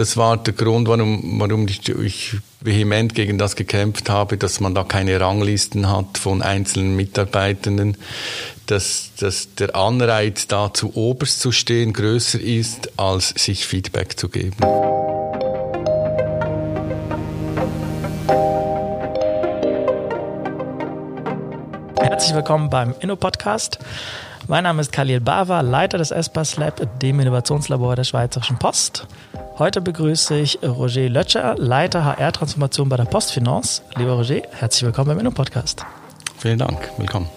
das war der Grund, warum, warum ich, ich vehement gegen das gekämpft habe, dass man da keine Ranglisten hat von einzelnen Mitarbeitenden, dass, dass der Anreiz da zu oberst zu stehen größer ist, als sich Feedback zu geben. Herzlich willkommen beim Inno-Podcast. Mein Name ist Khalil Bava, Leiter des ESPAS Lab, dem Innovationslabor der Schweizerischen Post. Heute begrüße ich Roger Lötscher, Leiter HR-Transformation bei der Postfinance. Lieber Roger, herzlich willkommen beim Inno-Podcast. Vielen Dank, willkommen.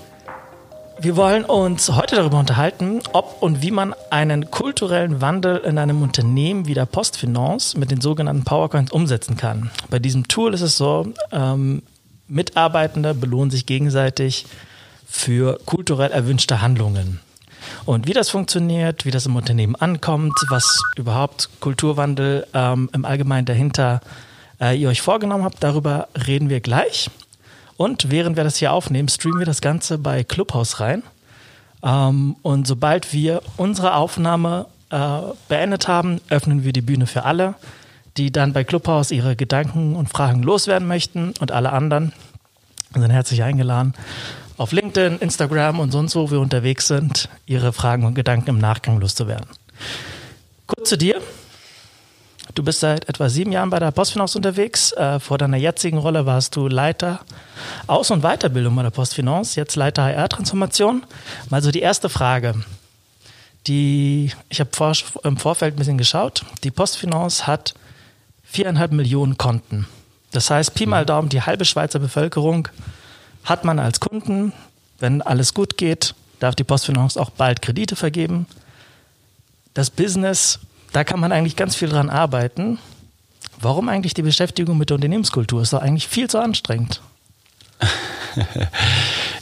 Wir wollen uns heute darüber unterhalten, ob und wie man einen kulturellen Wandel in einem Unternehmen wie der Postfinance mit den sogenannten PowerCoins umsetzen kann. Bei diesem Tool ist es so, ähm, Mitarbeitende belohnen sich gegenseitig für kulturell erwünschte Handlungen. Und wie das funktioniert, wie das im Unternehmen ankommt, was überhaupt Kulturwandel ähm, im Allgemeinen dahinter äh, ihr euch vorgenommen habt, darüber reden wir gleich. Und während wir das hier aufnehmen, streamen wir das Ganze bei Clubhouse rein. Ähm, und sobald wir unsere Aufnahme äh, beendet haben, öffnen wir die Bühne für alle, die dann bei Clubhouse ihre Gedanken und Fragen loswerden möchten. Und alle anderen sind herzlich eingeladen, auf LinkedIn, Instagram und sonst wo wir unterwegs sind, Ihre Fragen und Gedanken im Nachgang loszuwerden. Kurz zu dir. Du bist seit etwa sieben Jahren bei der Postfinance unterwegs. Äh, vor deiner jetzigen Rolle warst du Leiter Aus- und Weiterbildung bei der Postfinance, jetzt Leiter HR-Transformation. Mal so die erste Frage. Die, ich habe vor, im Vorfeld ein bisschen geschaut. Die Postfinance hat viereinhalb Millionen Konten. Das heißt, Pi mal Daumen, die halbe Schweizer Bevölkerung hat man als Kunden, wenn alles gut geht, darf die Postfinance auch bald Kredite vergeben. Das Business, da kann man eigentlich ganz viel dran arbeiten. Warum eigentlich die Beschäftigung mit der Unternehmenskultur? Ist doch eigentlich viel zu anstrengend.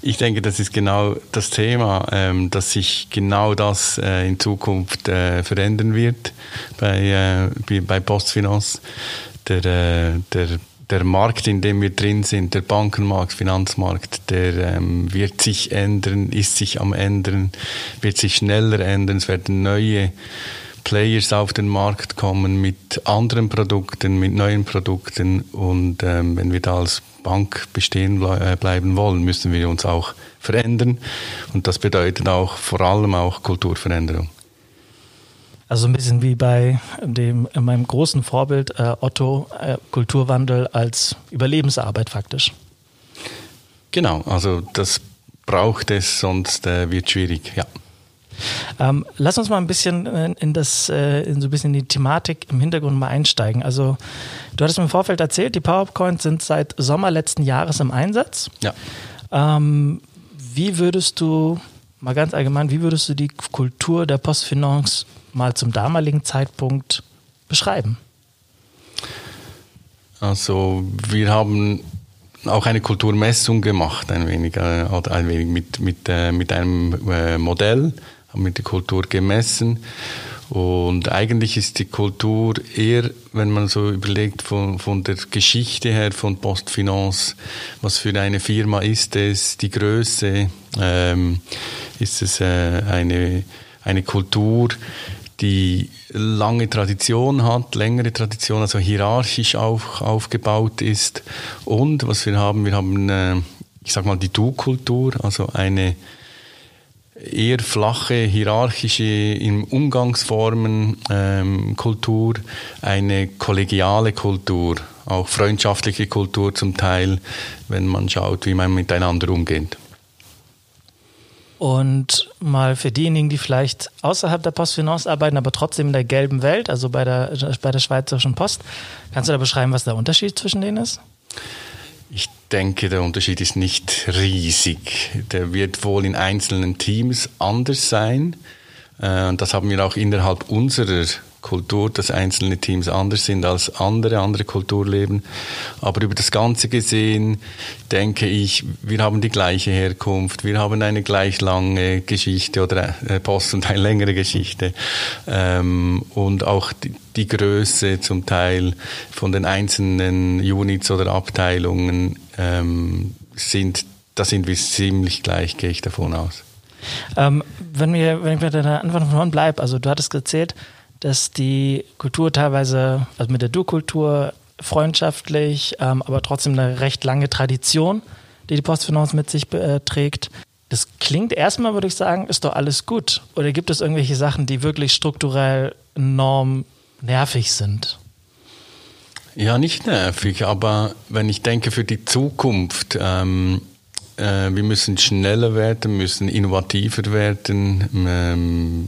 Ich denke, das ist genau das Thema, ähm, dass sich genau das äh, in Zukunft äh, verändern wird bei, äh, bei Postfinance. Der, der der Markt, in dem wir drin sind, der Bankenmarkt, Finanzmarkt, der ähm, wird sich ändern, ist sich am ändern, wird sich schneller ändern. Es werden neue Players auf den Markt kommen mit anderen Produkten, mit neuen Produkten. Und ähm, wenn wir da als Bank bestehen ble äh, bleiben wollen, müssen wir uns auch verändern. Und das bedeutet auch vor allem auch Kulturveränderung. Also ein bisschen wie bei dem, meinem großen Vorbild äh, Otto, äh, Kulturwandel als Überlebensarbeit faktisch. Genau, also das braucht es, sonst äh, wird schwierig, ja. Ähm, lass uns mal ein bisschen in das, äh, in so ein bisschen die Thematik im Hintergrund mal einsteigen. Also du hattest mir im Vorfeld erzählt, die PowerPoints sind seit Sommer letzten Jahres im Einsatz. Ja. Ähm, wie würdest du, mal ganz allgemein, wie würdest du die Kultur der Postfinance mal zum damaligen Zeitpunkt beschreiben? Also wir haben auch eine Kulturmessung gemacht, ein wenig, äh, ein wenig mit, mit, äh, mit einem äh, Modell, haben wir die Kultur gemessen. Und eigentlich ist die Kultur eher, wenn man so überlegt, von, von der Geschichte her von Postfinance, was für eine Firma ist es, die Größe, ähm, ist es äh, eine, eine Kultur, die lange Tradition hat, längere Tradition, also hierarchisch auch aufgebaut ist. Und was wir haben, wir haben, äh, ich sag mal, die Du-Kultur, also eine eher flache, hierarchische im Umgangsformen ähm, Kultur, eine kollegiale Kultur, auch freundschaftliche Kultur zum Teil, wenn man schaut, wie man miteinander umgeht. Und mal für diejenigen, die vielleicht außerhalb der Postfinance arbeiten, aber trotzdem in der gelben Welt, also bei der, bei der Schweizerischen Post, kannst du da beschreiben, was der Unterschied zwischen denen ist? Ich denke, der Unterschied ist nicht riesig. Der wird wohl in einzelnen Teams anders sein. Äh, das haben wir auch innerhalb unserer Kultur, dass einzelne Teams anders sind als andere, andere Kulturleben. Aber über das Ganze gesehen denke ich, wir haben die gleiche Herkunft, wir haben eine gleich lange Geschichte oder äh, Post und eine längere Geschichte. Ähm, und auch die, Größe zum Teil von den einzelnen Units oder Abteilungen ähm, sind, da sind wir ziemlich gleich, gehe ich davon aus. Ähm, wenn, wir, wenn ich bei der Antwort von bleibe, also du hattest gezählt, dass die Kultur teilweise, also mit der Du-Kultur freundschaftlich, ähm, aber trotzdem eine recht lange Tradition, die die Postfinance mit sich äh, trägt. Das klingt erstmal, würde ich sagen, ist doch alles gut. Oder gibt es irgendwelche Sachen, die wirklich strukturell enorm nervig sind? Ja, nicht nervig, aber wenn ich denke für die Zukunft, ähm, äh, wir müssen schneller werden, müssen innovativer werden. Ähm,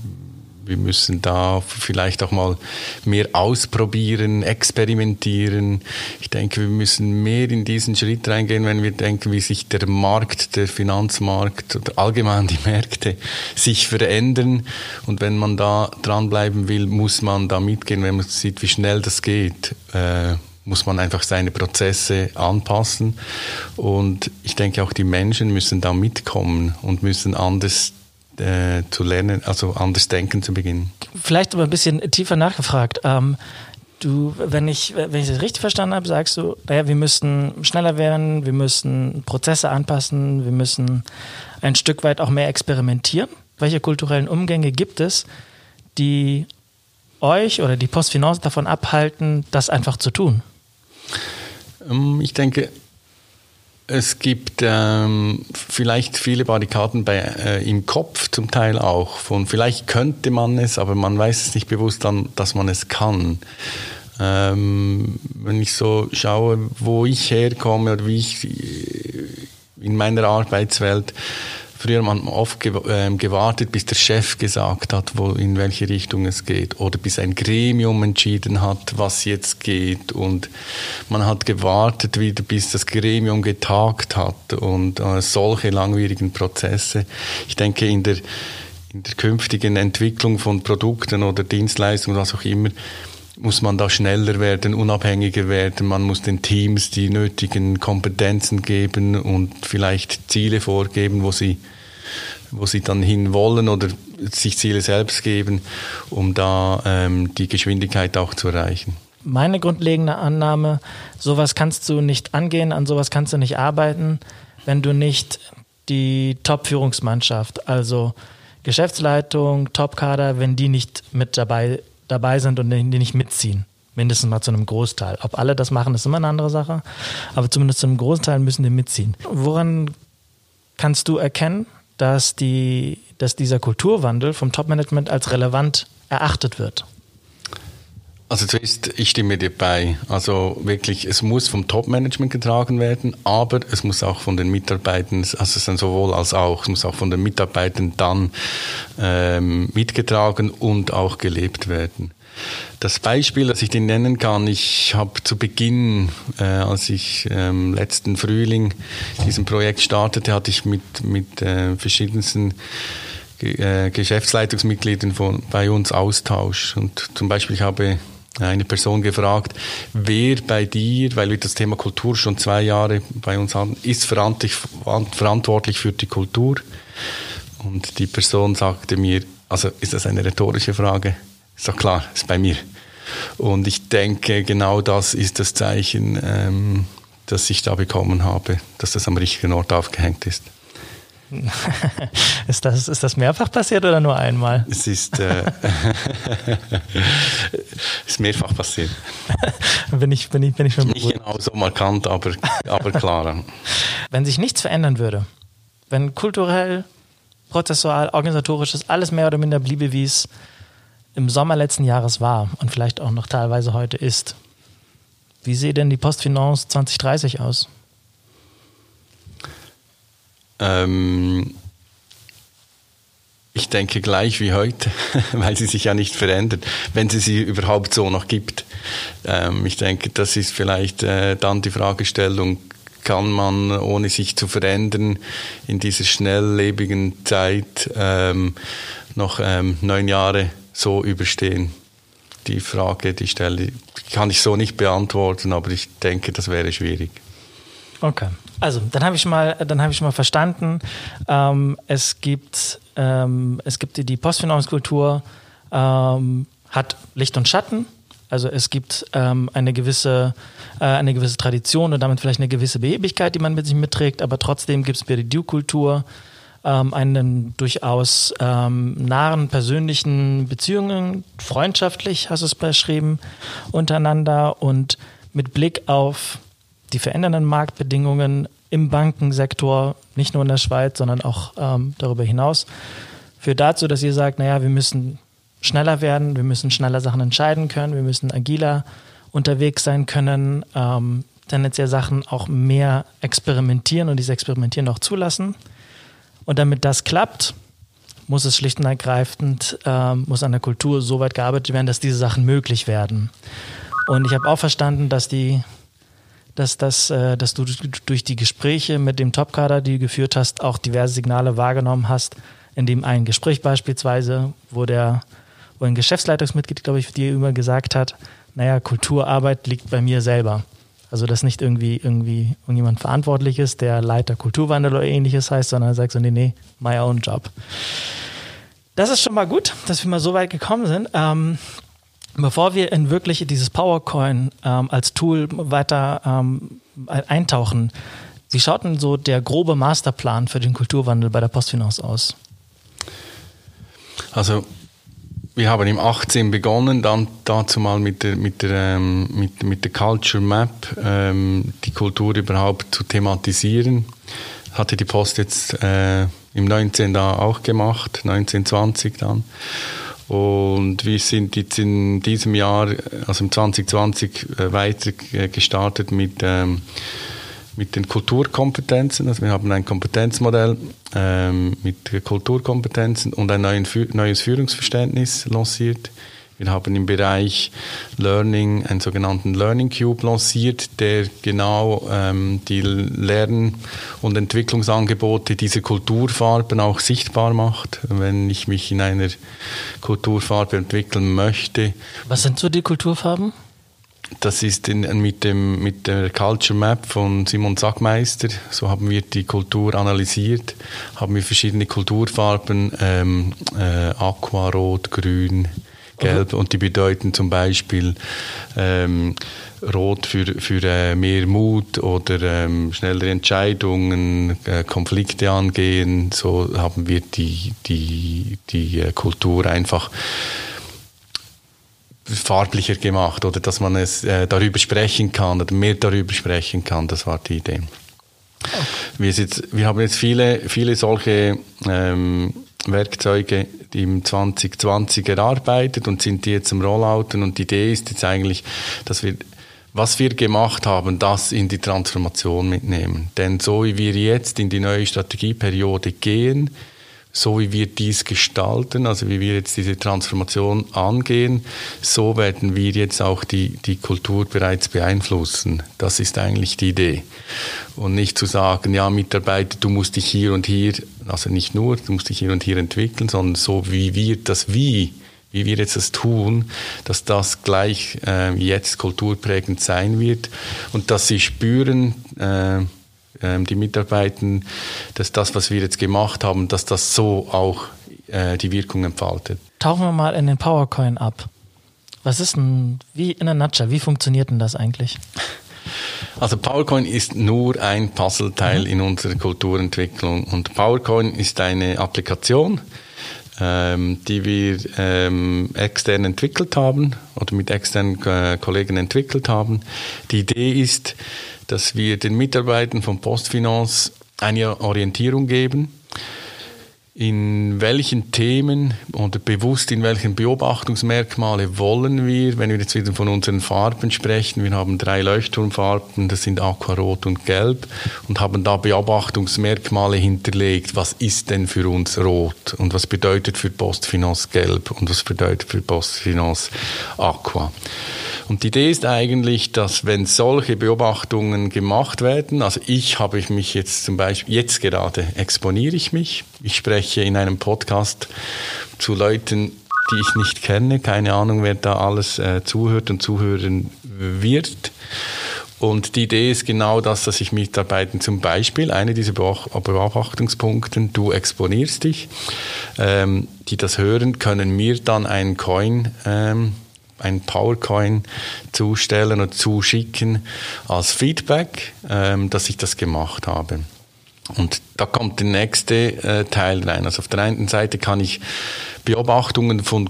wir müssen da vielleicht auch mal mehr ausprobieren, experimentieren. Ich denke, wir müssen mehr in diesen Schritt reingehen, wenn wir denken, wie sich der Markt, der Finanzmarkt oder allgemein die Märkte sich verändern. Und wenn man da dranbleiben will, muss man da mitgehen, wenn man sieht, wie schnell das geht. Äh, muss man einfach seine Prozesse anpassen. Und ich denke, auch die Menschen müssen da mitkommen und müssen anders äh, zu lernen, also anders denken zu beginnen. Vielleicht aber ein bisschen tiefer nachgefragt. Ähm, du, wenn ich, wenn ich das richtig verstanden habe, sagst du, naja, wir müssen schneller werden, wir müssen Prozesse anpassen, wir müssen ein Stück weit auch mehr experimentieren. Welche kulturellen Umgänge gibt es, die euch oder die Postfinance davon abhalten, das einfach zu tun? Ähm, ich denke, es gibt ähm, vielleicht viele Barrikaden bei, äh, im Kopf zum Teil auch. Von vielleicht könnte man es, aber man weiß es nicht bewusst dann, dass man es kann. Ähm, wenn ich so schaue, wo ich herkomme oder wie ich äh, in meiner Arbeitswelt Früher hat man oft ähm, gewartet, bis der Chef gesagt hat, wo, in welche Richtung es geht. Oder bis ein Gremium entschieden hat, was jetzt geht. Und man hat gewartet wieder, bis das Gremium getagt hat. Und äh, solche langwierigen Prozesse. Ich denke, in der, in der künftigen Entwicklung von Produkten oder Dienstleistungen, was auch immer, muss man da schneller werden, unabhängiger werden. Man muss den Teams die nötigen Kompetenzen geben und vielleicht Ziele vorgeben, wo sie, wo sie dann hin wollen oder sich Ziele selbst geben, um da ähm, die Geschwindigkeit auch zu erreichen. Meine grundlegende Annahme, sowas kannst du nicht angehen, an sowas kannst du nicht arbeiten, wenn du nicht die Top-Führungsmannschaft, also Geschäftsleitung, Top-Kader, wenn die nicht mit dabei dabei sind und die nicht mitziehen. Mindestens mal zu einem Großteil. Ob alle das machen, ist immer eine andere Sache. Aber zumindest zu einem Großteil müssen die mitziehen. Woran kannst du erkennen, dass, die, dass dieser Kulturwandel vom Top-Management als relevant erachtet wird? Also zuerst, ich stimme dir bei. Also wirklich, es muss vom Top-Management getragen werden, aber es muss auch von den Mitarbeitern, also es dann sowohl als auch, es muss auch von den Mitarbeitern dann ähm, mitgetragen und auch gelebt werden. Das Beispiel, das ich dir nennen kann, ich habe zu Beginn, äh, als ich ähm, letzten Frühling diesem Projekt startete, hatte ich mit, mit äh, verschiedensten äh, Geschäftsleitungsmitgliedern von, bei uns Austausch. Und zum Beispiel, ich habe eine Person gefragt, wer bei dir, weil wir das Thema Kultur schon zwei Jahre bei uns haben, ist verantwortlich für die Kultur? Und die Person sagte mir, also ist das eine rhetorische Frage? Ist doch klar, ist bei mir. Und ich denke, genau das ist das Zeichen, ähm, das ich da bekommen habe, dass das am richtigen Ort aufgehängt ist. ist, das, ist das mehrfach passiert oder nur einmal? Es ist, äh, ist mehrfach passiert. bin ich, bin ich, bin ich schon Nicht genau so markant, aber, aber klar. wenn sich nichts verändern würde, wenn kulturell, prozessual, organisatorisch ist alles mehr oder minder bliebe, wie es im Sommer letzten Jahres war und vielleicht auch noch teilweise heute ist, wie sieht denn die Postfinance 2030 aus? Ähm, ich denke gleich wie heute, weil sie sich ja nicht verändert, wenn sie sie überhaupt so noch gibt. Ähm, ich denke, das ist vielleicht äh, dann die Fragestellung, kann man, ohne sich zu verändern, in dieser schnelllebigen Zeit ähm, noch ähm, neun Jahre so überstehen? Die Frage, die stelle, kann ich so nicht beantworten, aber ich denke, das wäre schwierig. Okay. Also, dann habe ich mal, dann habe ich mal verstanden. Ähm, es gibt, ähm, es gibt die, Postfinanzkultur ähm, hat Licht und Schatten. Also es gibt ähm, eine gewisse, äh, eine gewisse Tradition und damit vielleicht eine gewisse Behebigkeit, die man mit sich mitträgt. Aber trotzdem gibt es die Due-Kultur, ähm, einen durchaus ähm, nahen persönlichen Beziehungen, freundschaftlich hast du es beschrieben, untereinander und mit Blick auf die verändernden Marktbedingungen im Bankensektor, nicht nur in der Schweiz, sondern auch ähm, darüber hinaus, führt dazu, dass ihr sagt, naja, wir müssen schneller werden, wir müssen schneller Sachen entscheiden können, wir müssen agiler unterwegs sein können, ähm, tendenziell Sachen auch mehr experimentieren und dieses Experimentieren auch zulassen. Und damit das klappt, muss es schlicht und ergreifend, äh, muss an der Kultur so weit gearbeitet werden, dass diese Sachen möglich werden. Und ich habe auch verstanden, dass die, dass, das, äh, dass du durch die Gespräche mit dem Topkader, die du geführt hast, auch diverse Signale wahrgenommen hast, in dem ein Gespräch beispielsweise, wo der, wo ein Geschäftsleitungsmitglied, glaube ich, dir immer gesagt hat, naja, Kulturarbeit liegt bei mir selber. Also, dass nicht irgendwie, irgendwie irgendjemand verantwortlich ist, der Leiter Kulturwandel oder ähnliches heißt, sondern er sagt so, nee, nee, my own job. Das ist schon mal gut, dass wir mal so weit gekommen sind. Ähm, bevor wir in wirklich dieses PowerCoin ähm, als Tool weiter ähm, eintauchen, wie schaut denn so der grobe Masterplan für den Kulturwandel bei der Postfinance aus? Also wir haben im 18 begonnen, dann dazu mal mit der, mit der, ähm, mit, mit der Culture Map ähm, die Kultur überhaupt zu thematisieren. Hatte die Post jetzt äh, im 19 da auch gemacht, 1920 dann. Und wir sind jetzt in diesem Jahr, also im 2020, äh, weiter gestartet mit ähm, mit den Kulturkompetenzen. Also wir haben ein Kompetenzmodell ähm, mit Kulturkompetenzen und ein neues Führungsverständnis lanciert. Wir haben im Bereich Learning einen sogenannten Learning Cube lanciert, der genau ähm, die Lern- und Entwicklungsangebote dieser Kulturfarben auch sichtbar macht. Wenn ich mich in einer Kulturfarbe entwickeln möchte. Was sind so die Kulturfarben? Das ist in, mit, dem, mit der Culture Map von Simon Sackmeister. So haben wir die Kultur analysiert, haben wir verschiedene Kulturfarben, ähm, äh, Aqua, Rot, Grün, Gelb. Mhm. Und die bedeuten zum Beispiel ähm, Rot für, für äh, mehr Mut oder ähm, schnellere Entscheidungen, äh, Konflikte angehen. So haben wir die, die, die äh, Kultur einfach farblicher gemacht oder dass man es äh, darüber sprechen kann oder mehr darüber sprechen kann. Das war die Idee. Okay. Wir, jetzt, wir, haben jetzt viele, viele solche ähm, Werkzeuge im 2020 erarbeitet und sind die jetzt im Rollouten und die Idee ist jetzt eigentlich, dass wir was wir gemacht haben, das in die Transformation mitnehmen. Denn so wie wir jetzt in die neue Strategieperiode gehen, so wie wir dies gestalten, also wie wir jetzt diese Transformation angehen, so werden wir jetzt auch die, die Kultur bereits beeinflussen. Das ist eigentlich die Idee. Und nicht zu sagen, ja, Mitarbeiter, du musst dich hier und hier, also nicht nur, du musst dich hier und hier entwickeln, sondern so wie wir das Wie, wie wir jetzt das tun, dass das gleich äh, jetzt kulturprägend sein wird und dass sie spüren, äh, die Mitarbeitenden, dass das, was wir jetzt gemacht haben, dass das so auch äh, die Wirkung entfaltet. Tauchen wir mal in den PowerCoin ab. Was ist denn, wie in der Nutshell, wie funktioniert denn das eigentlich? Also PowerCoin ist nur ein Puzzleteil mhm. in unserer Kulturentwicklung und PowerCoin ist eine Applikation, ähm, die wir ähm, extern entwickelt haben oder mit externen äh, Kollegen entwickelt haben. Die Idee ist, dass wir den Mitarbeitern von Postfinance eine Orientierung geben, in welchen Themen oder bewusst in welchen Beobachtungsmerkmale wollen wir, wenn wir jetzt wieder von unseren Farben sprechen, wir haben drei Leuchtturmfarben, das sind Aqua, Rot und Gelb und haben da Beobachtungsmerkmale hinterlegt, was ist denn für uns Rot und was bedeutet für Postfinance Gelb und was bedeutet für Postfinance Aqua. Und die Idee ist eigentlich, dass wenn solche Beobachtungen gemacht werden, also ich habe ich mich jetzt zum Beispiel, jetzt gerade exponiere ich mich, ich spreche in einem Podcast zu Leuten, die ich nicht kenne, keine Ahnung, wer da alles äh, zuhört und zuhören wird. Und die Idee ist genau das, dass ich Mitarbeitern zum Beispiel, eine dieser Beobachtungspunkte, du exponierst dich, ähm, die das hören, können mir dann einen Coin ähm, ein PowerCoin zustellen und zuschicken als Feedback, ähm, dass ich das gemacht habe. Und da kommt der nächste äh, Teil rein. Also auf der einen Seite kann ich Beobachtungen von,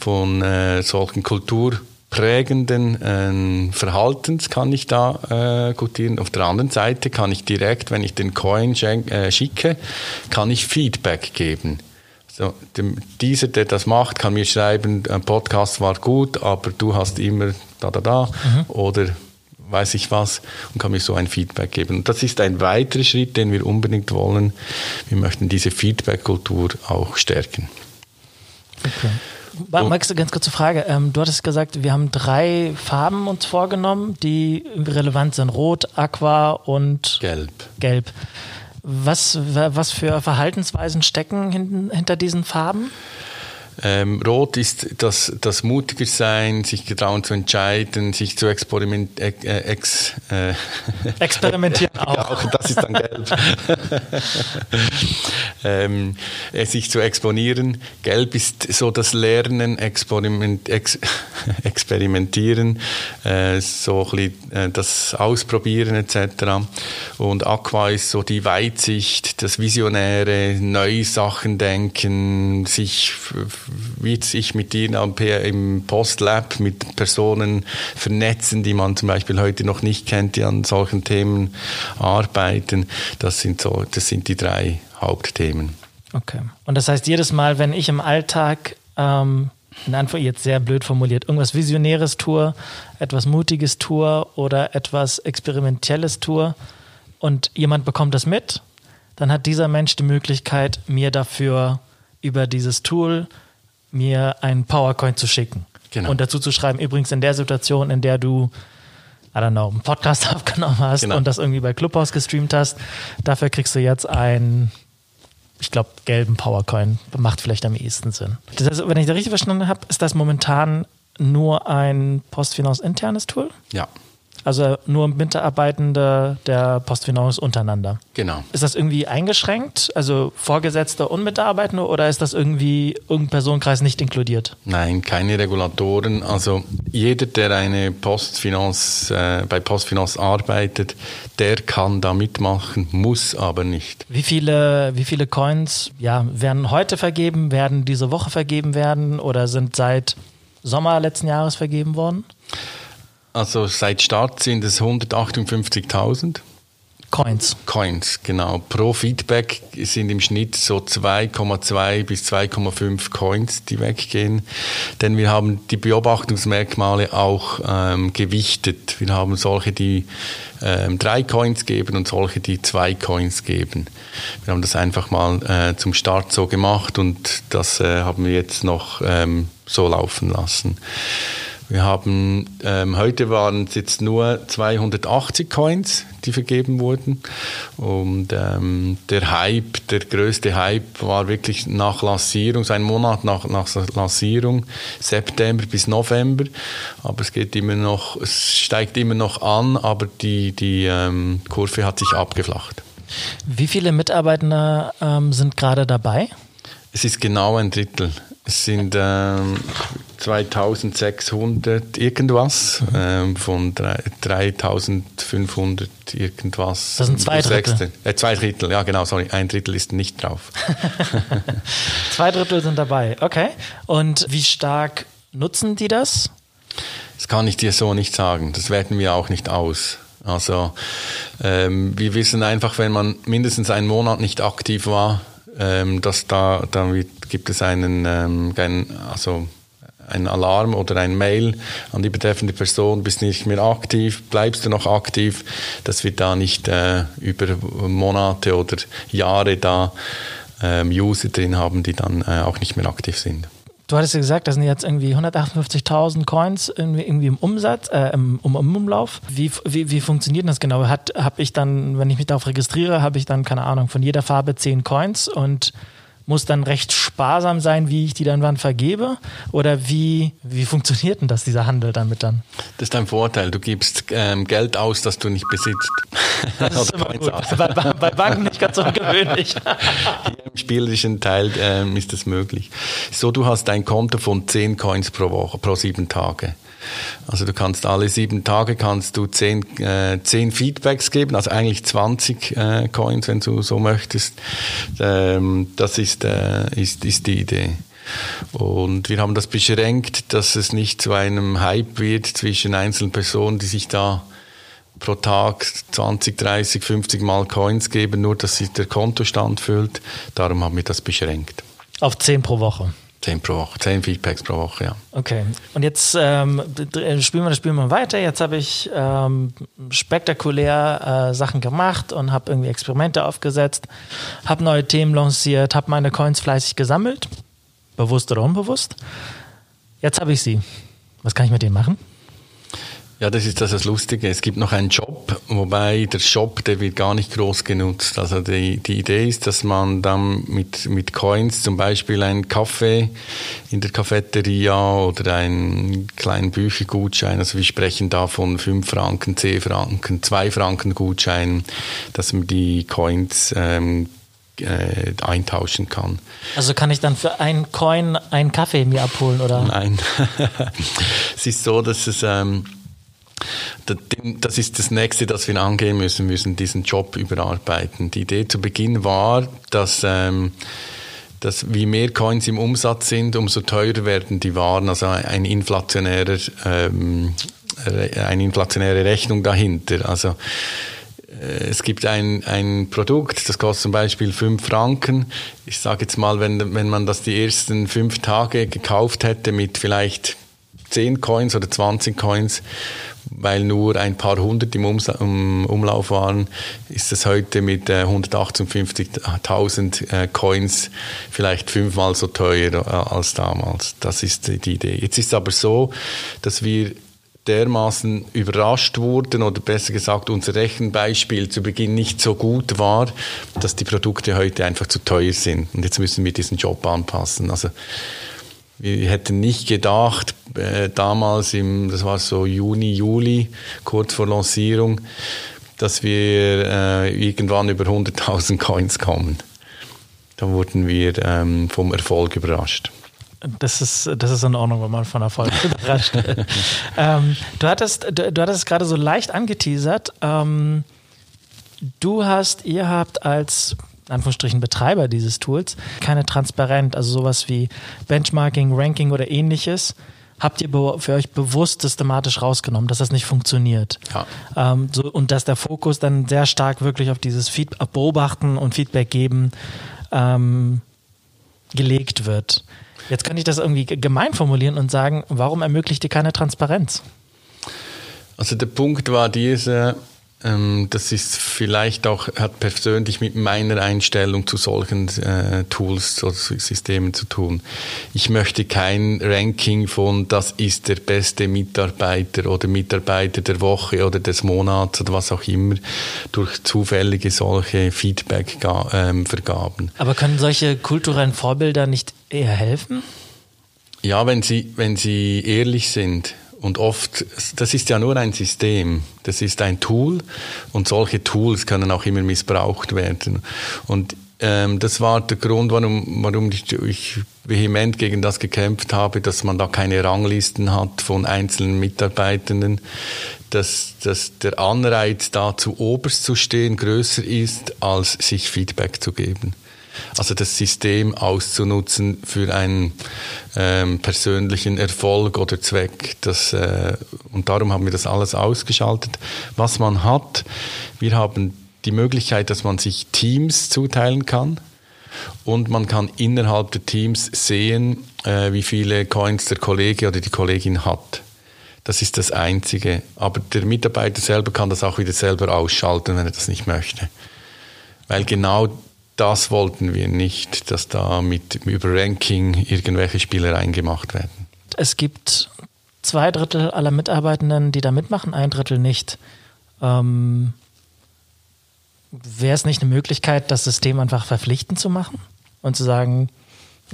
von äh, solchen kulturprägenden äh, Verhaltens kann ich da äh, gutieren. Auf der anderen Seite kann ich direkt, wenn ich den Coin äh, schicke, kann ich Feedback geben. So, dem, dieser, der das macht, kann mir schreiben, ein Podcast war gut, aber du hast immer da, da, da mhm. oder weiß ich was und kann mir so ein Feedback geben. Und das ist ein weiterer Schritt, den wir unbedingt wollen. Wir möchten diese Feedback-Kultur auch stärken. Okay. Max, ganz kurze Frage. Ähm, du hattest gesagt, wir haben drei Farben uns vorgenommen, die relevant sind. Rot, Aqua und Gelb. Gelb. Was, was für Verhaltensweisen stecken hinter diesen Farben? Ähm, Rot ist das, das mutiger sein, sich getrauen zu entscheiden, sich zu experiment, äh, ex, äh, experimentieren auch. ja, auch. Das ist dann gelb. ähm, äh, sich zu exponieren. Gelb ist so das Lernen, Experiment, ex, experimentieren, äh, so ein bisschen, äh, das Ausprobieren etc. Und Aqua ist so die Weitsicht, das Visionäre, neue Sachen denken, sich wie sich mit ihnen im Postlab mit Personen vernetzen, die man zum Beispiel heute noch nicht kennt, die an solchen Themen arbeiten. Das sind so, das sind die drei Hauptthemen. Okay. Und das heißt, jedes Mal, wenn ich im Alltag ähm, in Anführungszeichen jetzt sehr blöd formuliert, irgendwas Visionäres tue, etwas Mutiges tue oder etwas Experimentelles tue und jemand bekommt das mit, dann hat dieser Mensch die Möglichkeit, mir dafür über dieses Tool mir einen PowerCoin zu schicken. Genau. Und dazu zu schreiben, übrigens in der Situation, in der du, I don't know, einen Podcast aufgenommen hast genau. und das irgendwie bei Clubhouse gestreamt hast, dafür kriegst du jetzt einen, ich glaube, gelben PowerCoin. Macht vielleicht am ehesten Sinn. Das heißt, wenn ich das richtig verstanden habe, ist das momentan nur ein Postfinance internes Tool? Ja. Also nur Mitarbeitende der Postfinance untereinander. Genau. Ist das irgendwie eingeschränkt? Also Vorgesetzte und Mitarbeitende oder ist das irgendwie irgendein Personenkreis nicht inkludiert? Nein, keine Regulatoren. Also jeder, der eine Postfinance, äh, bei Postfinance arbeitet, der kann da mitmachen, muss aber nicht. Wie viele, wie viele Coins ja, werden heute vergeben, werden diese Woche vergeben werden oder sind seit Sommer letzten Jahres vergeben worden? Also seit Start sind es 158.000. Coins. Coins, genau. Pro Feedback sind im Schnitt so 2,2 bis 2,5 Coins, die weggehen. Denn wir haben die Beobachtungsmerkmale auch ähm, gewichtet. Wir haben solche, die ähm, drei Coins geben und solche, die zwei Coins geben. Wir haben das einfach mal äh, zum Start so gemacht und das äh, haben wir jetzt noch ähm, so laufen lassen. Wir haben, ähm, heute waren es jetzt nur 280 Coins, die vergeben wurden. Und ähm, der Hype, der größte Hype war wirklich nach Lancierung, so ein Monat nach, nach Lancierung, September bis November. Aber es geht immer noch, es steigt immer noch an, aber die, die ähm, Kurve hat sich abgeflacht. Wie viele Mitarbeiter ähm, sind gerade dabei? Es ist genau ein Drittel. Es sind ähm, 2600 irgendwas ähm, von 3500 irgendwas. Das sind zwei Drittel. Äh, zwei Drittel, ja genau, sorry, ein Drittel ist nicht drauf. zwei Drittel sind dabei, okay. Und wie stark nutzen die das? Das kann ich dir so nicht sagen. Das werten wir auch nicht aus. Also ähm, wir wissen einfach, wenn man mindestens einen Monat nicht aktiv war, ähm, dass da, da gibt es einen, ähm, also ein Alarm oder ein Mail an die betreffende Person, bist nicht mehr aktiv, bleibst du noch aktiv, dass wir da nicht äh, über Monate oder Jahre da ähm, User drin haben, die dann äh, auch nicht mehr aktiv sind. Du hattest ja gesagt, das sind jetzt irgendwie 158.000 Coins irgendwie, irgendwie, im Umsatz, äh, im, im, Umlauf. Wie, wie, wie funktioniert das genau? Habe ich dann, wenn ich mich darauf registriere, habe ich dann, keine Ahnung, von jeder Farbe 10 Coins und muss dann recht sparsam sein, wie ich die dann wann vergebe? Oder wie, wie funktioniert denn das, dieser Handel damit dann? Das ist dein Vorteil. Du gibst ähm, Geld aus, das du nicht besitzt. Das ist immer gut. Bei, bei, Banken nicht ganz ungewöhnlich. Hier im spielerischen Teil ähm, ist das möglich. So, du hast ein Konto von 10 Coins pro Woche, pro sieben Tage. Also du kannst alle sieben Tage kannst du zehn, äh, zehn Feedbacks geben, also eigentlich 20 äh, Coins, wenn du so möchtest. Ähm, das ist, äh, ist, ist die Idee. Und wir haben das beschränkt, dass es nicht zu einem Hype wird zwischen einzelnen Personen, die sich da pro Tag 20, 30, 50 Mal Coins geben, nur dass sich der Kontostand füllt. Darum haben wir das beschränkt. Auf 10 pro Woche. 10 pro Woche, 10 Feedbacks pro Woche, ja. Okay. Und jetzt ähm, spielen wir das Spiel mal weiter. Jetzt habe ich ähm, spektakulär äh, Sachen gemacht und habe irgendwie Experimente aufgesetzt, habe neue Themen lanciert, habe meine Coins fleißig gesammelt, bewusst oder unbewusst. Jetzt habe ich sie. Was kann ich mit denen machen? Ja, das ist das, das Lustige. Es gibt noch einen Job, wobei der Shop, der wird gar nicht groß genutzt. Also die, die Idee ist, dass man dann mit, mit Coins zum Beispiel einen Kaffee in der Cafeteria oder einen kleinen Büchergutschein, also wir sprechen da von 5 Franken, 10 Franken, 2 Franken Gutschein, dass man die Coins ähm, äh, eintauschen kann. Also kann ich dann für einen Coin einen Kaffee mir abholen, oder? Nein. es ist so, dass es... Ähm, das ist das nächste, das wir angehen müssen. Müssen diesen Job überarbeiten. Die Idee zu Beginn war, dass, ähm, dass wie mehr Coins im Umsatz sind, umso teurer werden die Waren. Also ein inflationärer, ähm, eine inflationäre Rechnung dahinter. Also äh, es gibt ein, ein Produkt, das kostet zum Beispiel 5 Franken. Ich sage jetzt mal, wenn, wenn man das die ersten fünf Tage gekauft hätte mit vielleicht 10 Coins oder 20 Coins, weil nur ein paar hundert im Umlauf waren, ist es heute mit 158.000 äh, Coins vielleicht fünfmal so teuer äh, als damals. Das ist die Idee. Jetzt ist es aber so, dass wir dermaßen überrascht wurden oder besser gesagt unser Rechenbeispiel zu Beginn nicht so gut war, dass die Produkte heute einfach zu teuer sind. Und jetzt müssen wir diesen Job anpassen. Also wir hätten nicht gedacht, äh, damals im, das war so Juni, Juli, kurz vor Lancierung, dass wir äh, irgendwann über 100.000 Coins kommen. Da wurden wir ähm, vom Erfolg überrascht. Das ist, das ist in Ordnung, wenn man von Erfolg überrascht wird. ähm, du hattest, du, du hattest es gerade so leicht angeteasert. Ähm, du hast, ihr habt als Anführungsstrichen Betreiber dieses Tools keine Transparenz, also sowas wie Benchmarking, Ranking oder ähnliches habt ihr für euch bewusst systematisch rausgenommen, dass das nicht funktioniert. Ja. Ähm, so, und dass der Fokus dann sehr stark wirklich auf dieses Feedback, Beobachten und Feedback geben ähm, gelegt wird. Jetzt kann ich das irgendwie gemein formulieren und sagen, warum ermöglicht ihr keine Transparenz? Also der Punkt war dieser, ähm, das ist vielleicht auch, hat persönlich mit meiner Einstellung zu solchen äh, Tools oder Systemen zu tun. Ich möchte kein Ranking von, das ist der beste Mitarbeiter oder Mitarbeiter der Woche oder des Monats oder was auch immer durch zufällige solche Feedback-Vergaben. Ähm, Aber können solche kulturellen Vorbilder nicht eher helfen? Ja, wenn sie, wenn sie ehrlich sind und oft, das ist ja nur ein System, das ist ein Tool und solche Tools können auch immer missbraucht werden. Und ähm, das war der Grund, warum, warum ich, vehement gegen das gekämpft habe, dass man da keine Ranglisten hat von einzelnen Mitarbeitenden, dass, dass der Anreiz da zu oberst zu stehen größer ist, als sich Feedback zu geben. Also das System auszunutzen für einen ähm, persönlichen Erfolg oder Zweck. Das, äh, und darum haben wir das alles ausgeschaltet. Was man hat, wir haben die Möglichkeit, dass man sich Teams zuteilen kann. Und man kann innerhalb der Teams sehen, äh, wie viele Coins der Kollege oder die Kollegin hat. Das ist das Einzige. Aber der Mitarbeiter selber kann das auch wieder selber ausschalten, wenn er das nicht möchte. Weil genau das wollten wir nicht, dass da mit über Ranking irgendwelche Spielereien gemacht werden. Es gibt zwei Drittel aller Mitarbeitenden, die da mitmachen, ein Drittel nicht. Ähm, Wäre es nicht eine Möglichkeit, das System einfach verpflichtend zu machen und zu sagen,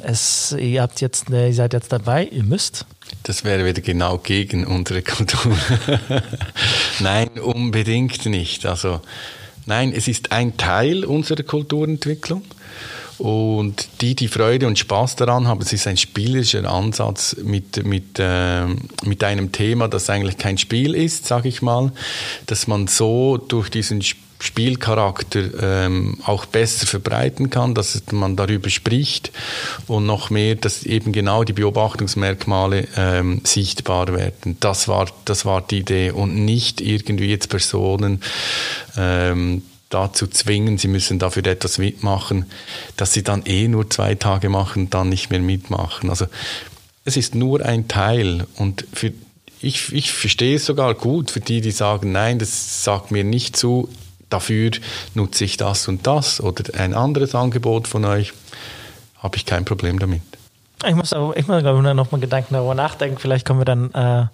es, ihr habt jetzt, ihr seid jetzt dabei, ihr müsst? Das wäre wieder genau gegen unsere Kultur. Nein, unbedingt nicht. Also Nein, es ist ein Teil unserer Kulturentwicklung. Und die, die Freude und Spaß daran haben, es ist ein spielerischer Ansatz mit, mit, äh, mit einem Thema, das eigentlich kein Spiel ist, sage ich mal, dass man so durch diesen Spielcharakter ähm, auch besser verbreiten kann, dass man darüber spricht und noch mehr, dass eben genau die Beobachtungsmerkmale ähm, sichtbar werden. Das war, das war die Idee und nicht irgendwie jetzt Personen ähm, dazu zwingen, sie müssen dafür etwas mitmachen, dass sie dann eh nur zwei Tage machen, dann nicht mehr mitmachen. Also es ist nur ein Teil und für ich, ich verstehe es sogar gut für die, die sagen, nein, das sagt mir nicht zu, dafür nutze ich das und das oder ein anderes Angebot von euch, habe ich kein Problem damit. Ich muss, aber, ich muss noch mal Gedanken darüber nachdenken. Vielleicht kommen wir dann äh,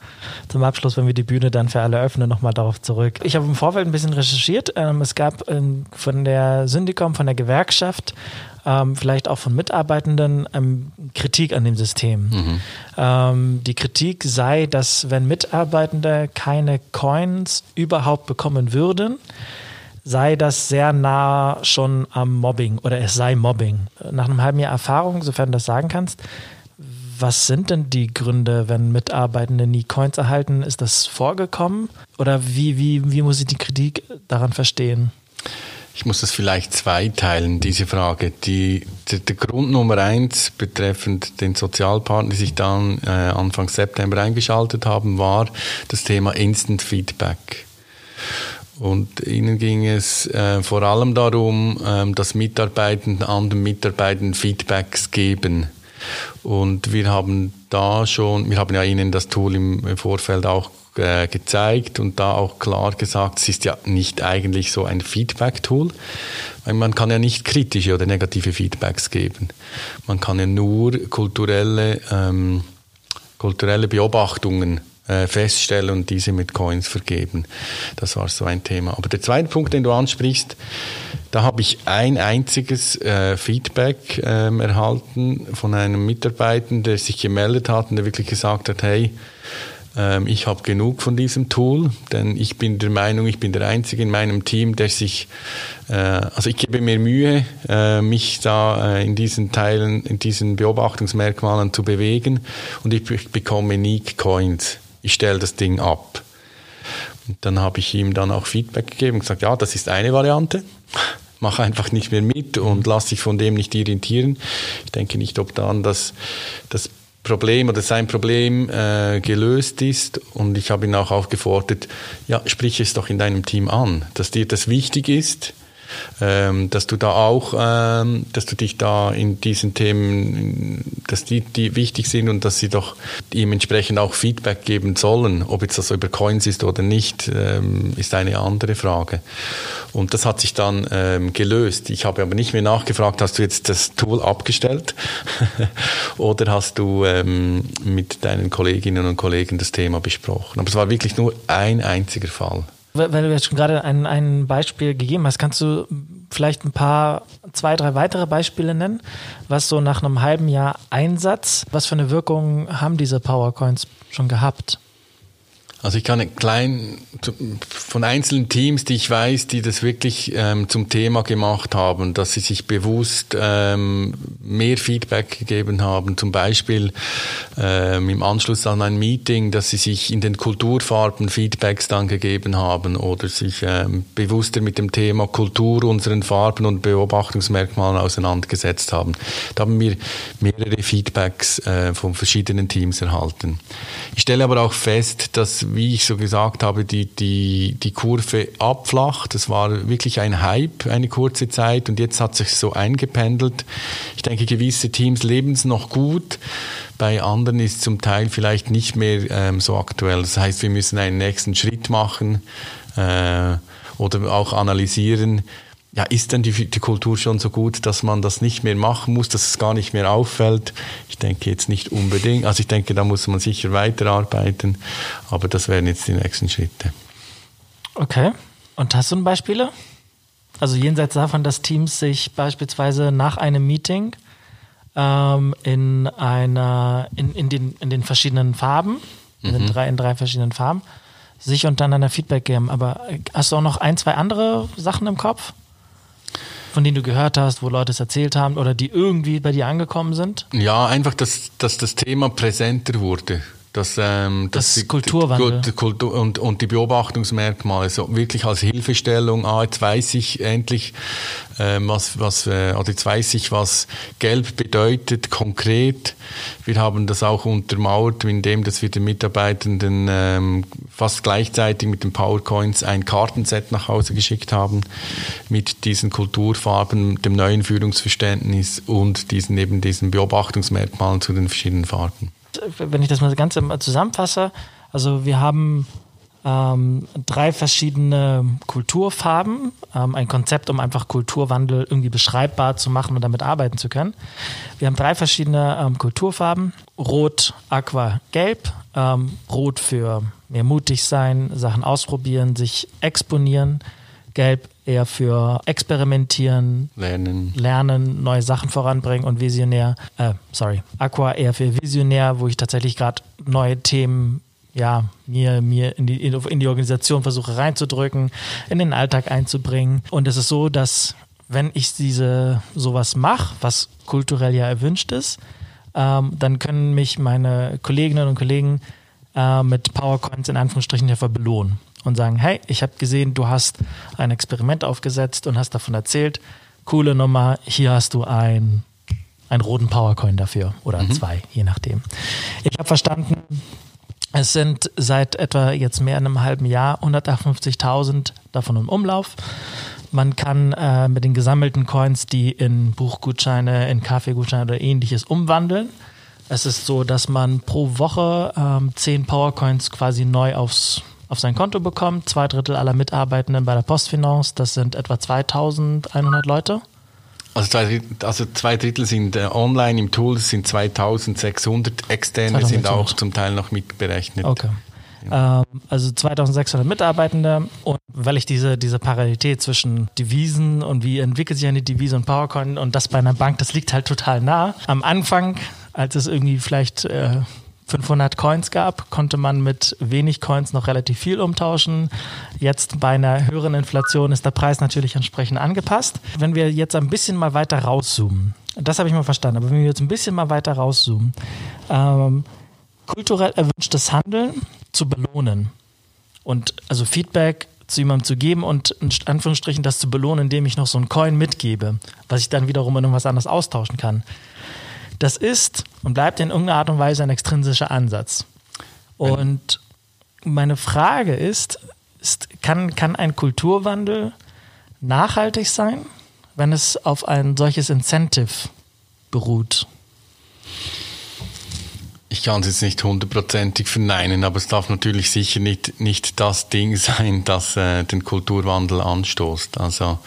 zum Abschluss, wenn wir die Bühne dann für alle öffnen, nochmal darauf zurück. Ich habe im Vorfeld ein bisschen recherchiert. Ähm, es gab ähm, von der Syndikom, von der Gewerkschaft, ähm, vielleicht auch von Mitarbeitenden ähm, Kritik an dem System. Mhm. Ähm, die Kritik sei, dass wenn Mitarbeitende keine Coins überhaupt bekommen würden, sei das sehr nah schon am Mobbing oder es sei Mobbing. Nach einem halben Jahr Erfahrung, sofern du das sagen kannst, was sind denn die Gründe, wenn Mitarbeitende nie Coins erhalten? Ist das vorgekommen? Oder wie, wie, wie muss ich die Kritik daran verstehen? Ich muss das vielleicht zweiteilen, diese Frage. Die, der, der, Grund Nummer eins betreffend den Sozialpartner, die sich dann äh, Anfang September eingeschaltet haben, war das Thema Instant Feedback. Und ihnen ging es äh, vor allem darum, ähm, dass Mitarbeitenden anderen Mitarbeitern Feedbacks geben. Und wir haben da schon, wir haben ja Ihnen das Tool im Vorfeld auch äh, gezeigt und da auch klar gesagt, es ist ja nicht eigentlich so ein Feedback-Tool, weil man kann ja nicht kritische oder negative Feedbacks geben. Man kann ja nur kulturelle, ähm, kulturelle Beobachtungen äh, feststellen und diese mit Coins vergeben. Das war so ein Thema. Aber der zweite Punkt, den du ansprichst, da habe ich ein einziges äh, Feedback ähm, erhalten von einem Mitarbeiter, der sich gemeldet hat und der wirklich gesagt hat, hey, ähm, ich habe genug von diesem Tool, denn ich bin der Meinung, ich bin der Einzige in meinem Team, der sich, äh, also ich gebe mir Mühe, äh, mich da äh, in diesen Teilen, in diesen Beobachtungsmerkmalen zu bewegen und ich bekomme nie Coins. Ich stelle das Ding ab. Und dann habe ich ihm dann auch Feedback gegeben und gesagt, ja, das ist eine Variante. Mach einfach nicht mehr mit und lass dich von dem nicht irritieren. Ich denke nicht, ob dann das, das Problem oder sein Problem äh, gelöst ist. Und ich habe ihn auch aufgefordert, ja, sprich es doch in deinem Team an, dass dir das wichtig ist, ähm, dass du da auch, ähm, dass du dich da in diesen Themen, dass die, die wichtig sind und dass sie doch ihm entsprechend auch Feedback geben sollen. Ob jetzt das über Coins ist oder nicht, ähm, ist eine andere Frage. Und das hat sich dann ähm, gelöst. Ich habe aber nicht mehr nachgefragt, hast du jetzt das Tool abgestellt oder hast du ähm, mit deinen Kolleginnen und Kollegen das Thema besprochen. Aber es war wirklich nur ein einziger Fall weil du jetzt schon gerade ein, ein Beispiel gegeben hast, kannst du vielleicht ein paar, zwei, drei weitere Beispiele nennen, was so nach einem halben Jahr Einsatz, was für eine Wirkung haben diese Powercoins schon gehabt? Also ich kann klein von einzelnen Teams, die ich weiß, die das wirklich ähm, zum Thema gemacht haben, dass sie sich bewusst ähm, mehr Feedback gegeben haben. Zum Beispiel ähm, im Anschluss an ein Meeting, dass sie sich in den Kulturfarben Feedbacks dann gegeben haben oder sich ähm, bewusster mit dem Thema Kultur, unseren Farben und Beobachtungsmerkmalen auseinandergesetzt haben. Da haben wir mehrere Feedbacks äh, von verschiedenen Teams erhalten. Ich stelle aber auch fest, dass wie ich so gesagt habe, die, die, die Kurve abflacht. Das war wirklich ein Hype eine kurze Zeit und jetzt hat sich so eingependelt. Ich denke, gewisse Teams leben es noch gut. Bei anderen ist zum Teil vielleicht nicht mehr ähm, so aktuell. Das heißt, wir müssen einen nächsten Schritt machen äh, oder auch analysieren, ja, ist denn die, die, Kultur schon so gut, dass man das nicht mehr machen muss, dass es gar nicht mehr auffällt? Ich denke jetzt nicht unbedingt. Also ich denke, da muss man sicher weiterarbeiten, aber das wären jetzt die nächsten Schritte. Okay. Und hast du ein Beispiele? Also jenseits davon, dass Teams sich beispielsweise nach einem Meeting ähm, in einer, in, in, den, in den verschiedenen Farben, mhm. in, drei, in drei verschiedenen Farben, sich untereinander Feedback geben. Aber hast du auch noch ein, zwei andere Sachen im Kopf? Von denen du gehört hast, wo Leute es erzählt haben oder die irgendwie bei dir angekommen sind? Ja, einfach, dass, dass das Thema präsenter wurde. Dass, ähm, Das die, Kulturwandel. Die, die Kultur und, und die Beobachtungsmerkmale so wirklich als Hilfestellung. Ah, jetzt weiß ich endlich, ähm, was, was, äh, oder jetzt weiß ich, was Gelb bedeutet konkret. Wir haben das auch untermauert, indem dass wir den Mitarbeitenden ähm, fast gleichzeitig mit den PowerCoins ein Kartenset nach Hause geschickt haben mit diesen Kulturfarben, dem neuen Führungsverständnis und diesen eben diesen Beobachtungsmerkmalen zu den verschiedenen Farben. Wenn ich das mal ganz zusammenfasse, also wir haben ähm, drei verschiedene Kulturfarben, ähm, ein Konzept, um einfach Kulturwandel irgendwie beschreibbar zu machen und damit arbeiten zu können. Wir haben drei verschiedene ähm, Kulturfarben: Rot, Aqua, Gelb. Ähm, Rot für mehr mutig sein, Sachen ausprobieren, sich exponieren. Gelb eher für experimentieren, Lernen. lernen, neue Sachen voranbringen und visionär, äh, sorry, Aqua eher für visionär, wo ich tatsächlich gerade neue Themen ja, mir, mir in die, in die Organisation versuche reinzudrücken, in den Alltag einzubringen. Und es ist so, dass wenn ich diese sowas mache, was kulturell ja erwünscht ist, ähm, dann können mich meine Kolleginnen und Kollegen äh, mit PowerCoins in Anführungsstrichen dafür belohnen und sagen, hey, ich habe gesehen, du hast ein Experiment aufgesetzt und hast davon erzählt, coole Nummer, hier hast du ein, einen roten PowerCoin dafür oder zwei, je nachdem. Ich habe verstanden, es sind seit etwa jetzt mehr als einem halben Jahr 158.000 davon im Umlauf. Man kann äh, mit den gesammelten Coins die in Buchgutscheine, in Kaffeegutscheine oder ähnliches umwandeln. Es ist so, dass man pro Woche ähm, 10 Powercoins quasi neu aufs, auf sein Konto bekommt. Zwei Drittel aller Mitarbeitenden bei der Postfinance, das sind etwa 2100 Leute. Also zwei, Drittel, also zwei Drittel sind äh, online im Tool, das sind 2600. Externe sind 2600. auch zum Teil noch mitberechnet. Okay. Ähm, also 2600 Mitarbeitende und weil ich diese, diese Parallelität zwischen Devisen und wie entwickelt sich eine Devise und PowerCoin und das bei einer Bank, das liegt halt total nah. Am Anfang, als es irgendwie vielleicht äh, 500 Coins gab, konnte man mit wenig Coins noch relativ viel umtauschen. Jetzt bei einer höheren Inflation ist der Preis natürlich entsprechend angepasst. Wenn wir jetzt ein bisschen mal weiter rauszoomen, das habe ich mal verstanden, aber wenn wir jetzt ein bisschen mal weiter rauszoomen, ähm, kulturell erwünschtes Handeln zu belohnen und also Feedback zu jemandem zu geben und in Anführungsstrichen das zu belohnen, indem ich noch so einen Coin mitgebe, was ich dann wiederum in irgendwas anderes austauschen kann. Das ist und bleibt in irgendeiner Art und Weise ein extrinsischer Ansatz. Und meine Frage ist, ist kann, kann ein Kulturwandel nachhaltig sein, wenn es auf ein solches Incentive beruht? Ich kann es jetzt nicht hundertprozentig verneinen, aber es darf natürlich sicher nicht, nicht das Ding sein, das äh, den Kulturwandel anstoßt. Also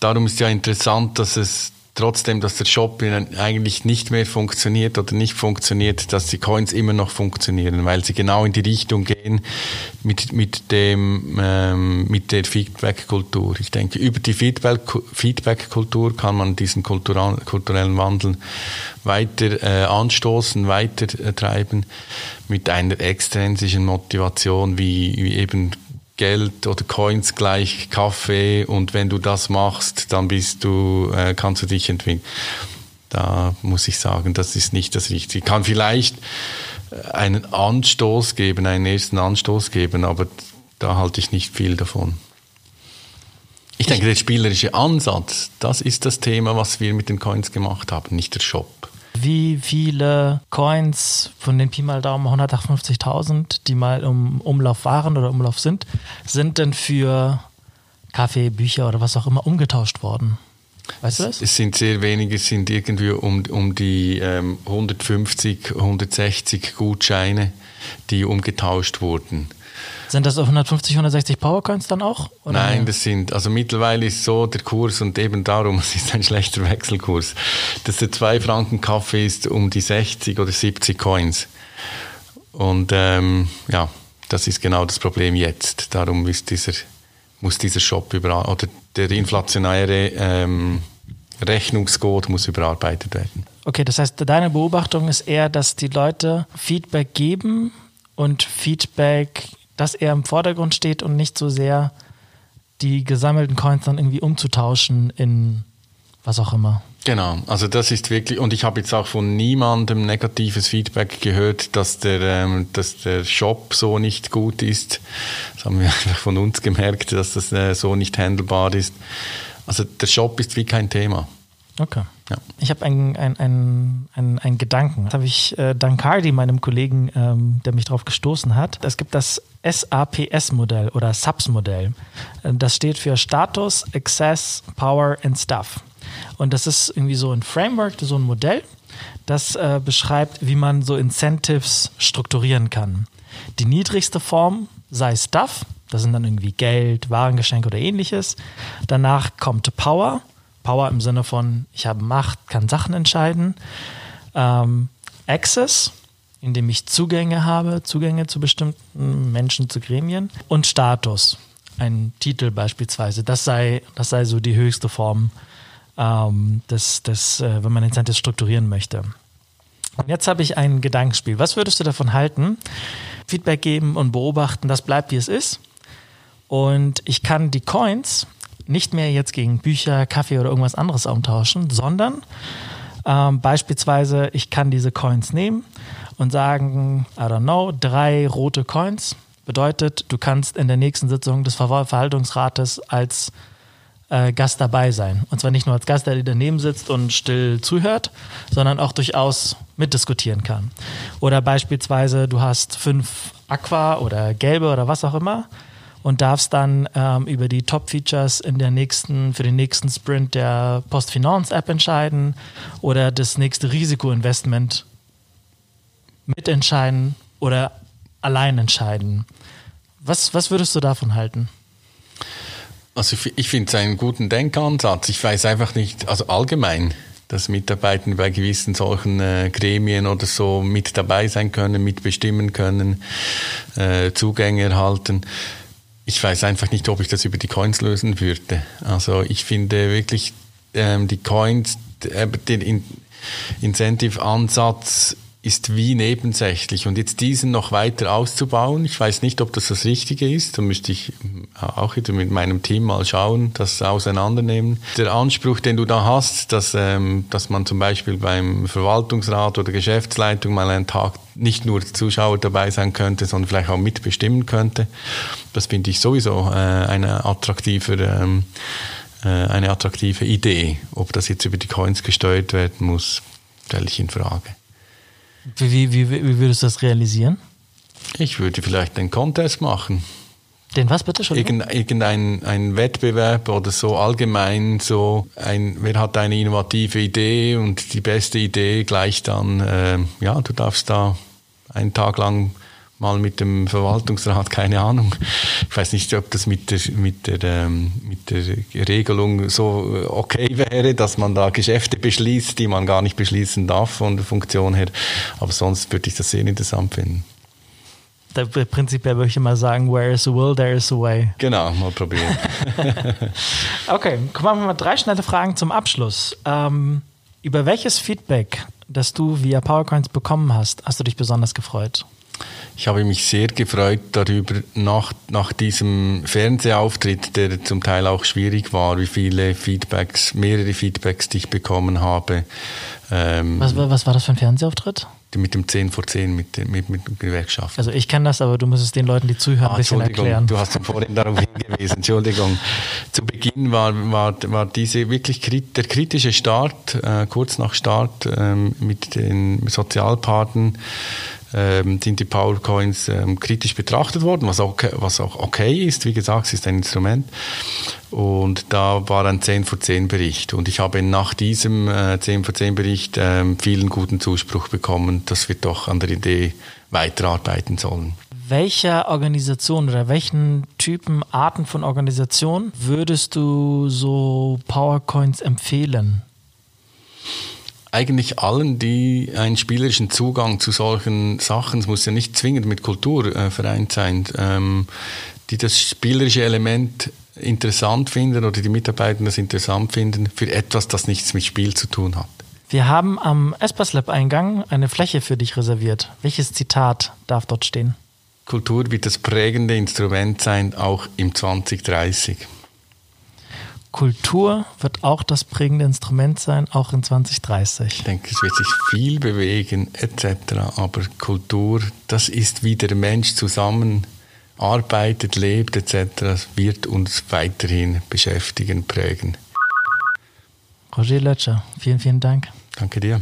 darum ist ja interessant, dass es trotzdem, dass der Shop eigentlich nicht mehr funktioniert oder nicht funktioniert, dass die Coins immer noch funktionieren, weil sie genau in die Richtung gehen mit, mit dem, ähm, mit der Feedback-Kultur. Ich denke, über die Feedback- Feedback-Kultur kann man diesen kulturellen Wandel weiter äh, anstoßen, weiter äh, treiben mit einer extrinsischen Motivation, wie, wie eben Geld oder Coins gleich Kaffee und wenn du das machst, dann bist du, äh, kannst du dich entwickeln. Da muss ich sagen, das ist nicht das Richtige. Kann vielleicht äh, einen Anstoß geben, einen ersten Anstoß geben, aber da halte ich nicht viel davon. Ich denke, der spielerische Ansatz, das ist das Thema, was wir mit den Coins gemacht haben, nicht der Shop. Wie viele Coins von den Pi mal Daumen 158.000, die mal im Umlauf waren oder Umlauf sind, sind denn für Kaffee, Bücher oder was auch immer umgetauscht worden? Weißt du das? Es sind sehr wenige, es sind irgendwie um, um die ähm, 150, 160 Gutscheine, die umgetauscht wurden. Sind das auf 150, 160 Powercoins dann auch? Oder Nein, das sind, also mittlerweile ist so der Kurs und eben darum, es ist ein schlechter Wechselkurs, dass der 2 Franken Kaffee ist um die 60 oder 70 Coins. Und ähm, ja, das ist genau das Problem jetzt. Darum ist dieser, muss dieser Shop überall, oder der inflationäre ähm, Rechnungscode muss überarbeitet werden. Okay, das heißt, deine Beobachtung ist eher, dass die Leute Feedback geben und Feedback, das eher im Vordergrund steht und nicht so sehr die gesammelten Coins dann irgendwie umzutauschen in was auch immer. Genau, also das ist wirklich, und ich habe jetzt auch von niemandem negatives Feedback gehört, dass der, ähm, dass der Shop so nicht gut ist. Das haben wir einfach von uns gemerkt, dass das äh, so nicht handelbar ist. Also der Shop ist wie kein Thema. Okay. Ja. Ich habe einen ein, ein, ein, ein Gedanken. Das habe ich äh, Dankardi, meinem Kollegen, ähm, der mich darauf gestoßen hat. Es gibt das SAPS-Modell oder SAPS-Modell. Äh, das steht für Status, Access, Power and Stuff. Und das ist irgendwie so ein Framework, so ein Modell, das äh, beschreibt, wie man so Incentives strukturieren kann. Die niedrigste Form sei Stuff, das sind dann irgendwie Geld, Warengeschenke oder ähnliches. Danach kommt Power, Power im Sinne von, ich habe Macht, kann Sachen entscheiden. Ähm, Access, indem ich Zugänge habe, Zugänge zu bestimmten Menschen, zu Gremien. Und Status, ein Titel beispielsweise. Das sei, das sei so die höchste Form ähm, des, des, äh, wenn man Incentives strukturieren möchte. Und jetzt habe ich ein Gedankenspiel. Was würdest du davon halten? Feedback geben und beobachten, das bleibt wie es ist. Und ich kann die Coins nicht mehr jetzt gegen Bücher, Kaffee oder irgendwas anderes umtauschen, sondern ähm, beispielsweise, ich kann diese Coins nehmen und sagen, I don't know, drei rote Coins bedeutet, du kannst in der nächsten Sitzung des Verwaltungsrates als äh, Gast dabei sein. Und zwar nicht nur als Gast, der daneben sitzt und still zuhört, sondern auch durchaus mitdiskutieren kann. Oder beispielsweise, du hast fünf Aqua oder gelbe oder was auch immer und darfst dann ähm, über die Top-Features in der nächsten, für den nächsten Sprint der Postfinance-App entscheiden oder das nächste Risikoinvestment mitentscheiden oder allein entscheiden. Was, was würdest du davon halten? Also ich finde es einen guten Denkansatz. Ich weiß einfach nicht, also allgemein, dass Mitarbeiter bei gewissen solchen äh, Gremien oder so mit dabei sein können, mitbestimmen können, äh, Zugänge erhalten. Ich weiß einfach nicht, ob ich das über die Coins lösen würde. Also ich finde wirklich ähm, die Coins, äh, den Incentive-Ansatz ist wie nebensächlich. Und jetzt diesen noch weiter auszubauen, ich weiß nicht, ob das das Richtige ist. Da müsste ich auch wieder mit meinem Team mal schauen, das auseinandernehmen. Der Anspruch, den du da hast, dass, ähm, dass man zum Beispiel beim Verwaltungsrat oder Geschäftsleitung mal einen Tag nicht nur Zuschauer dabei sein könnte, sondern vielleicht auch mitbestimmen könnte, das finde ich sowieso äh, eine attraktive ähm, äh, eine attraktive Idee. Ob das jetzt über die Coins gesteuert werden muss, stelle ich in Frage. Wie, wie, wie würdest du das realisieren? Ich würde vielleicht einen Contest machen. Den was bitte schon? Irgend, irgendein ein Wettbewerb oder so allgemein so ein, wer hat eine innovative Idee und die beste Idee gleich dann, äh, ja, du darfst da einen Tag lang mal mit dem Verwaltungsrat, keine Ahnung. Ich weiß nicht, ob das mit der, mit der, ähm, mit der Regelung so äh, okay wäre, dass man da Geschäfte beschließt, die man gar nicht beschließen darf von der Funktion her. Aber sonst würde ich das sehr interessant finden. Da, prinzipiell würde ich immer sagen, where is a will, there is a way. Genau, mal probieren. okay, kommen wir mal drei schnelle Fragen zum Abschluss. Ähm, über welches Feedback, das du via PowerCoins bekommen hast, hast du dich besonders gefreut? Ich habe mich sehr gefreut darüber, nach, nach diesem Fernsehauftritt, der zum Teil auch schwierig war, wie viele Feedbacks, mehrere Feedbacks, die ich bekommen habe. Ähm, was, was war das für ein Fernsehauftritt? Mit dem 10 vor 10 mit, mit, mit Gewerkschaften. Also ich kenne das, aber du musst es den Leuten, die zuhören, ah, ein bisschen erklären. Du hast vorhin darauf hingewiesen, Entschuldigung. Zu Beginn war, war, war diese wirklich der kritische Start, äh, kurz nach Start äh, mit den Sozialpartnern, ähm, sind die Powercoins ähm, kritisch betrachtet worden, was auch, was auch okay ist. Wie gesagt, es ist ein Instrument. Und da war ein 10 vor 10 Bericht. Und ich habe nach diesem äh, 10 vor 10 Bericht ähm, vielen guten Zuspruch bekommen, dass wir doch an der Idee weiterarbeiten sollen. Welcher Organisation oder welchen Typen, Arten von Organisation würdest du so Powercoins empfehlen? Eigentlich allen, die einen spielerischen Zugang zu solchen Sachen, es muss ja nicht zwingend mit Kultur äh, vereint sein, ähm, die das spielerische Element interessant finden oder die Mitarbeiter das interessant finden für etwas, das nichts mit Spiel zu tun hat. Wir haben am Espas Lab Eingang eine Fläche für dich reserviert. Welches Zitat darf dort stehen? Kultur wird das prägende Instrument sein, auch im 2030. Kultur wird auch das prägende Instrument sein, auch in 2030. Ich denke, es wird sich viel bewegen etc. Aber Kultur, das ist wie der Mensch zusammen arbeitet, lebt etc. Wird uns weiterhin beschäftigen, prägen. Roger Lötscher, vielen, vielen Dank. Danke dir.